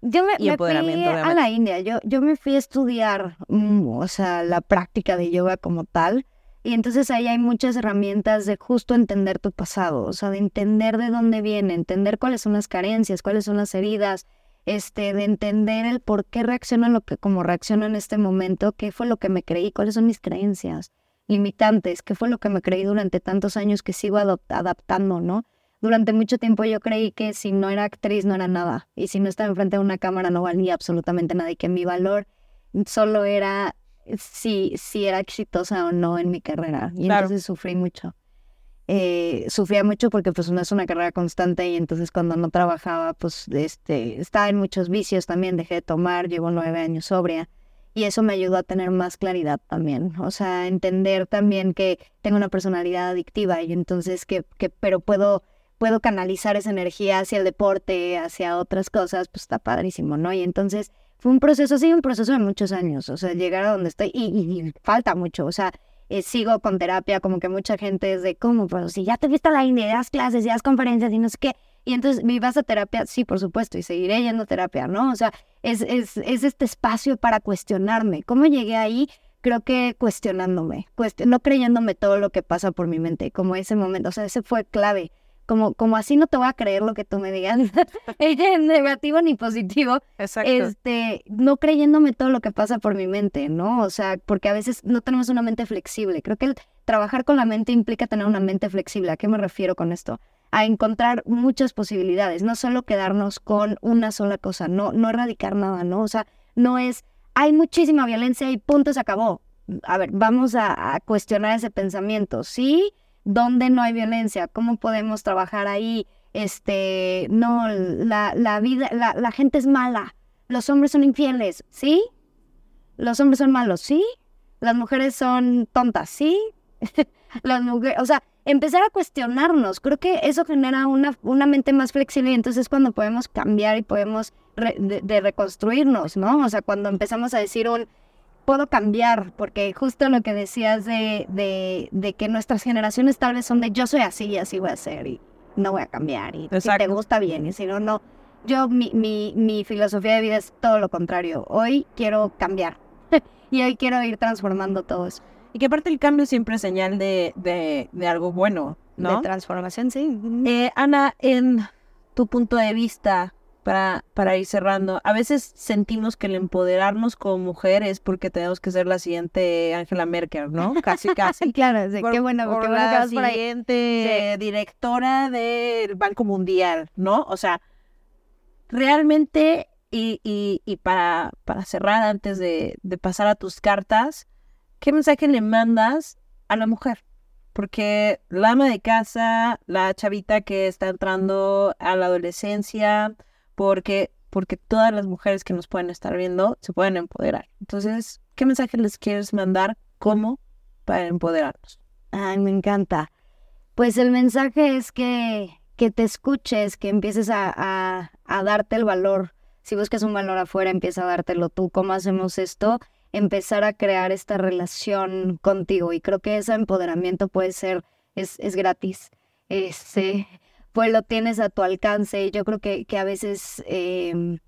Yo me, Y me fui a la India, yo, yo me fui a estudiar, mm, o sea, la práctica de yoga como tal, y entonces ahí hay muchas herramientas de justo entender tu pasado, o sea, de entender de dónde viene, entender cuáles son las carencias, cuáles son las heridas, este, de entender el por qué reacciono lo que, como reacciono en este momento, qué fue lo que me creí, cuáles son mis creencias limitantes, qué fue lo que me creí durante tantos años que sigo adaptando, ¿no? Durante mucho tiempo yo creí que si no era actriz no era nada y si no estaba enfrente de una cámara no valía absolutamente nada y que mi valor solo era si, si era exitosa o no en mi carrera. Y Claro. entonces sufrí mucho. Eh, sufría mucho porque pues no es una carrera constante y entonces cuando no trabajaba pues este, estaba en muchos vicios también, dejé de tomar, llevo nueve años sobria y eso me ayudó a tener más claridad también, o sea, entender también que tengo una personalidad adictiva y entonces que, que pero puedo puedo canalizar esa energía hacia el deporte, hacia otras cosas, pues está padrísimo, ¿no? Y entonces fue un proceso, sí, un proceso de muchos años, o sea, llegar a donde estoy y, falta mucho, o sea, eh, sigo con terapia, como que mucha gente es de, ¿cómo? Pero si ya te viste a la India, das clases, y das conferencias y no sé qué. Y entonces, ¿me vas a terapia? Sí, por supuesto, y seguiré yendo a terapia, ¿no? O sea, es, es, es este espacio para cuestionarme. ¿Cómo llegué ahí? Creo que cuestionándome, cuest- no creyéndome todo lo que pasa por mi mente, como ese momento, o sea, ese fue clave. Como, como así no te voy a creer lo que tú me digas, *laughs* negativo ni positivo, Exacto. este, no creyéndome todo lo que pasa por mi mente, ¿no? O sea, porque a veces no tenemos una mente flexible. Creo que el trabajar con la mente implica tener una mente flexible. ¿A qué me refiero con esto? A encontrar muchas posibilidades, no solo quedarnos con una sola cosa, no, no erradicar nada, ¿no? O sea, no es, hay muchísima violencia y punto, se acabó. A ver, vamos a, a cuestionar ese pensamiento, ¿sí? ¿Dónde no hay violencia? ¿Cómo podemos trabajar ahí? Este, no, la, la vida, la, la gente es mala, los hombres son infieles, ¿sí? Los hombres son malos, ¿sí? Las mujeres son tontas, ¿sí? *laughs* Las mujeres, o sea, empezar a cuestionarnos, creo que eso genera una, una mente más flexible y entonces es cuando podemos cambiar y podemos de reconstruirnos, ¿no? O sea, cuando empezamos a decir un, puedo cambiar, porque justo lo que decías de, de, de que nuestras generaciones tal vez son de yo soy así y así voy a ser y no voy a cambiar y si te gusta bien y si no, no. Yo, mi, mi, mi filosofía de vida es todo lo contrario. Hoy quiero cambiar *laughs* y hoy quiero ir transformando todo eso. Y que aparte el cambio siempre es señal de, de, de algo bueno, ¿no? De transformación, sí. Eh, Ana, en tu punto de vista, para, para ir cerrando, a veces sentimos que el empoderarnos como mujer es porque tenemos que ser la siguiente Angela Merkel, ¿no? *laughs* Casi, casi. claro, sí, Por- qué bueno, por qué bueno la vas por ahí. siguiente directora del Banco Mundial, ¿no? O sea, realmente, y, y, y para, para cerrar antes de, de pasar a tus cartas, ¿qué mensaje le mandas a la mujer? Porque la ama de casa, la chavita que está entrando a la adolescencia, porque, porque todas las mujeres que nos pueden estar viendo se pueden empoderar. Entonces, ¿qué mensaje les quieres mandar? ¿Cómo? Para empoderarnos. Ay, me encanta. Pues el mensaje es que, que te escuches, que empieces a, a, a darte el valor. Si buscas un valor afuera, empieza a dártelo tú. ¿Cómo hacemos esto? Empezar a crear esta relación contigo. Y creo que ese empoderamiento puede ser, es, es gratis. Este, pues lo tienes a tu alcance. Yo creo que, que a veces eh,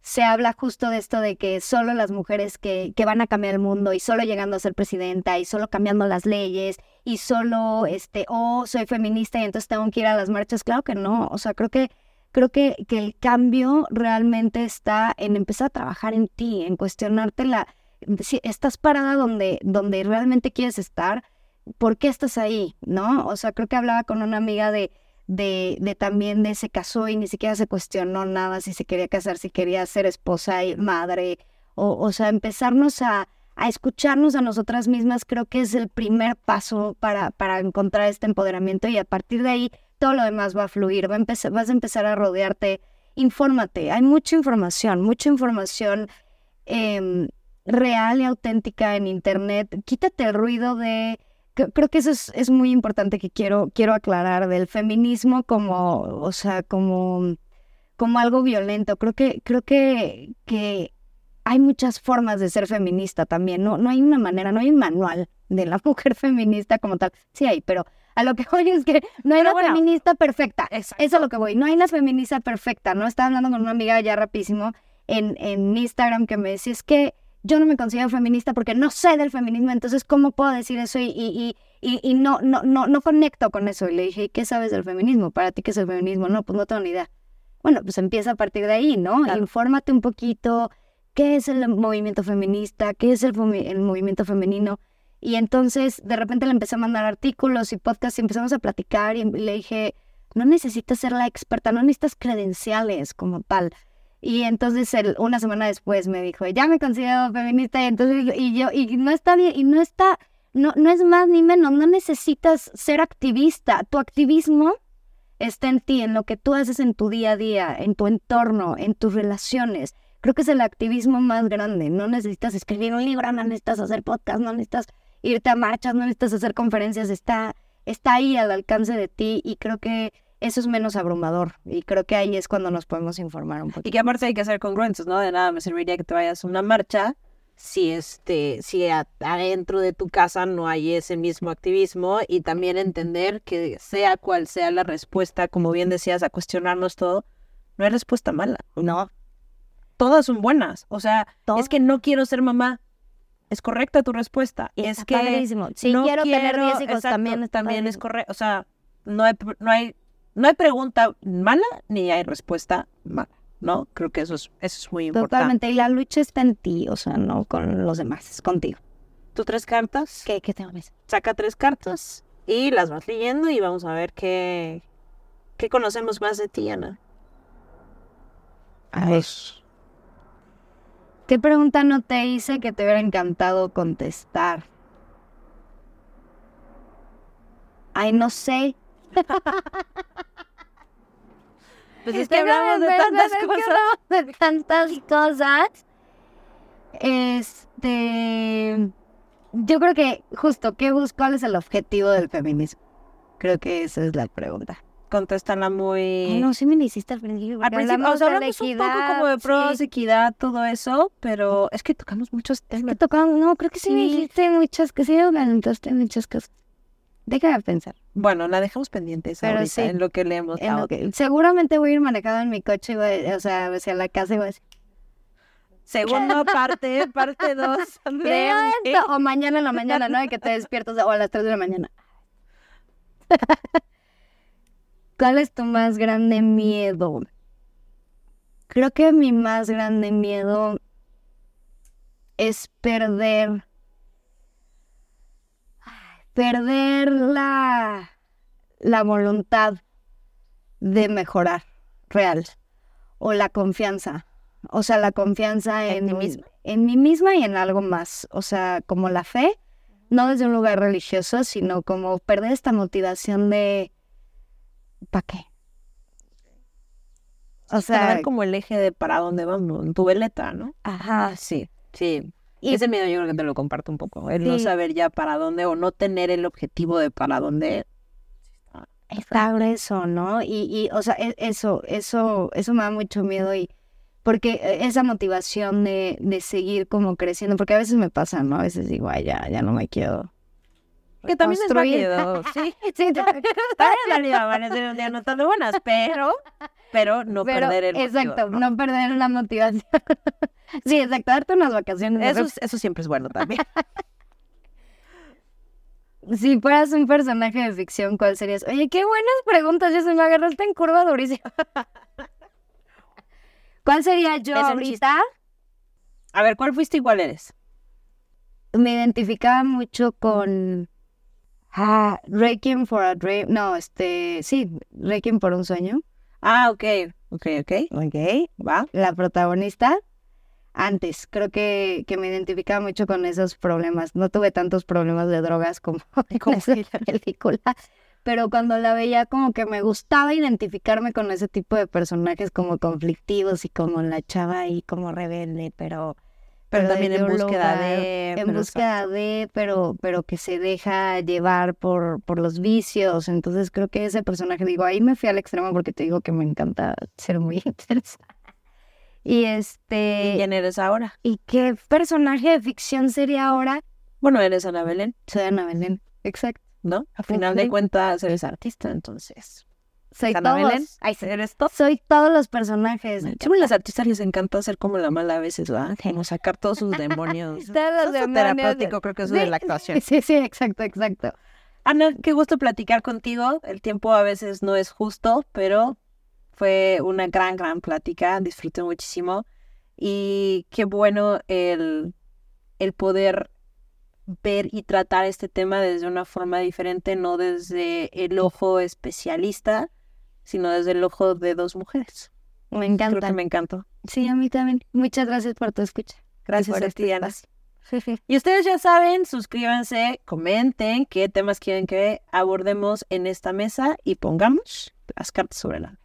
se habla justo de esto de que solo las mujeres que, que van a cambiar el mundo y solo llegando a ser presidenta y solo cambiando las leyes y solo, este, oh, soy feminista y entonces tengo que ir a las marchas. Claro que no, o sea, creo que, creo que, que el cambio realmente está en empezar a trabajar en ti, en cuestionarte la, si estás parada donde, donde realmente quieres estar, ¿por qué estás ahí? ¿No? O sea, creo que hablaba con una amiga de, de, también de se casó y ni siquiera se cuestionó nada si se quería casar, si quería ser esposa y madre, o, o sea, empezarnos a, a escucharnos a nosotras mismas creo que es el primer paso para, para encontrar este empoderamiento y a partir de ahí todo lo demás va a fluir, va a empezar, vas a empezar a rodearte, infórmate, hay mucha información, mucha información em, real y auténtica en internet, quítate el ruido de creo que eso es, es, muy importante que quiero, quiero aclarar del feminismo como, o sea, como, como algo violento. Creo que, creo que, que hay muchas formas de ser feminista también. No, no hay una manera, no hay un manual de la *laughs* mujer feminista como tal. Sí hay, pero a lo que voy es que no hay una feminista perfecta. Eso es lo que voy. No hay una feminista perfecta. No estaba hablando con una amiga ya rapidísimo en, en Instagram que me decía, es que yo no me considero feminista porque no sé del feminismo, entonces, ¿cómo puedo decir eso? Y, y, y, y no, no, no, no conecto con eso. Y le dije, ¿qué sabes del feminismo? ¿Para ti qué es el feminismo? No, pues no tengo ni idea. Bueno, pues empieza a partir de ahí, ¿no? Infórmate un poquito, ¿qué es el movimiento feminista? ¿Qué es el, el movimiento femenino? Y entonces, de repente le empecé a mandar artículos y podcasts y empezamos a platicar y le dije, no necesitas ser la experta, no necesitas credenciales como tal y entonces él, una semana después me dijo, ya me considero feminista y entonces y yo y no está bien y no está no no es más ni menos, no necesitas ser activista, tu activismo está en ti, en lo que tú haces en tu día a día, en tu entorno, en tus relaciones. Creo que es el activismo más grande, no necesitas escribir un libro, no necesitas hacer podcast, no necesitas irte a marchas, no necesitas hacer conferencias, está está ahí al alcance de ti y creo que eso es menos abrumador y creo que ahí es cuando nos podemos informar un poco. Y que aparte hay que ser congruentes, ¿no? De nada me serviría que te vayas a una marcha si este si adentro de tu casa no hay ese mismo activismo y también entender que sea cual sea la respuesta, como bien decías, a cuestionarnos todo, no hay respuesta mala. No. Todas son buenas. O sea, es que no quiero ser mamá. Es correcta tu respuesta. Y es que Si no quiero, tener 10 hijos también, también es correcto. O sea, no hay, no hay no hay pregunta mala ni hay respuesta mala, ¿no? Creo que eso es, eso es muy importante. Totalmente, y la lucha está en ti, o sea, no con los demás, es contigo. ¿Tú tres cartas? ¿Qué, qué tengo mesa? Saca tres cartas y las vas leyendo y vamos a ver qué, qué conocemos más de ti, Ana. A ver. ¿Qué pregunta no te hice que te hubiera encantado contestar? Ay, no sé. Pues es que hablamos de tantas cosas. De tantas cosas. Este. Yo creo que, justo, ¿qué ¿cuál es el objetivo del feminismo? Creo que esa es la pregunta. Contéstala muy. no, sí me la hiciste al principio. Al principio, o sea, hablamos un poco como de pros, equidad, todo eso, pero es que tocamos muchos temas. Es que tocamos, no, creo que sí, me dijiste muchas, que sí, entonces muchas cosas. Deja de pensar. Bueno, la dejamos pendiente Pero ahorita, en lo que leemos. seguramente voy a ir manejando en mi coche, o sea, hacia la casa y voy a decir... Segunda parte, parte *laughs* dos. *laughs* o mañana en la mañana, ¿no? De que te *laughs* despiertas o a las 3 de la mañana. ¿Cuál es tu más grande miedo? Creo que mi más grande miedo es perder perder la, la voluntad de mejorar real o la confianza. O sea, la confianza en, mí misma. En mí misma y en algo más. O sea, como la fe, no desde un lugar religioso, sino como perder esta motivación de ¿para qué? O sea, como el eje de para dónde vamos, tu veleta, ¿no? Ajá. Sí, sí. Y ese miedo yo creo que te lo comparto un poco, el no saber ya para dónde o no tener el objetivo de para dónde. Está grueso, ¿no? Y, y, o sea, e, eso, eso, eso me da mucho miedo y porque e, esa motivación de, de seguir como creciendo, porque a veces me pasa, ¿no? A veces digo, ay, ya, ya no me quiero, Que también es válido, sí. *laughs* Sí, *laughs* También es válido amanecer un día no tan buenas, pero, pero no pero, perder el motivo, exacto, ¿no? ¿no? perder la motivación. *laughs* sí, exacto, darte unas vacaciones. Eso, es- eso siempre es bueno también. Si fueras un personaje de ficción, ¿cuál serías? Oye, qué buenas preguntas, ya se me agarraste en curva durísima. ¿Cuál sería yo ahorita? A ver, ¿cuál fuiste y cuál eres? Me identificaba mucho con ah, Requiem for a Dream. No, este, sí, Requiem por un sueño. Ah, ok, ok, ok, ok, va. La protagonista. Antes, creo que, que me identificaba mucho con esos problemas. No tuve tantos problemas de drogas como *laughs* en Como esa *laughs* película. Pero cuando la veía, como que me gustaba identificarme con ese tipo de personajes como conflictivos y como la chava ahí como rebelde, pero. Pero también en búsqueda de... En búsqueda de, pero, pero que se deja llevar por, por los vicios. Entonces creo que ese personaje, digo, ahí me fui al extremo porque te digo que me encanta ser muy *laughs* interesante. Y ¿Y este. quién eres ahora? ¿Y qué personaje de ficción sería ahora? Bueno, eres Ana Belén, Soy Ana Belén. Exacto. ¿no? A final de cuentas eres artista, entonces. Soy todos. Ay, sí. eres todo. Soy todos los personajes. Siempre las artistas les encanta ser como la mala a veces, ¿verdad? Como sacar todos sus *laughs* demonios. Todos los es demonios. terapéutico, creo que eso de la actuación. Sí, sí, exacto, exacto. Ana, qué gusto platicar contigo. El tiempo a veces no es justo, pero fue una gran, gran plática. Disfruté muchísimo. Y qué bueno el, el poder ver y tratar este tema desde una forma diferente, no desde el ojo especialista, sino desde el ojo de dos mujeres. Me Creo encanta. que me encantó. Sí, a mí también. Muchas gracias por tu escucha. Gracias por a ti, Ana. Y ustedes ya saben, suscríbanse, comenten qué temas quieren que abordemos en esta mesa y pongamos las cartas sobre la mesa.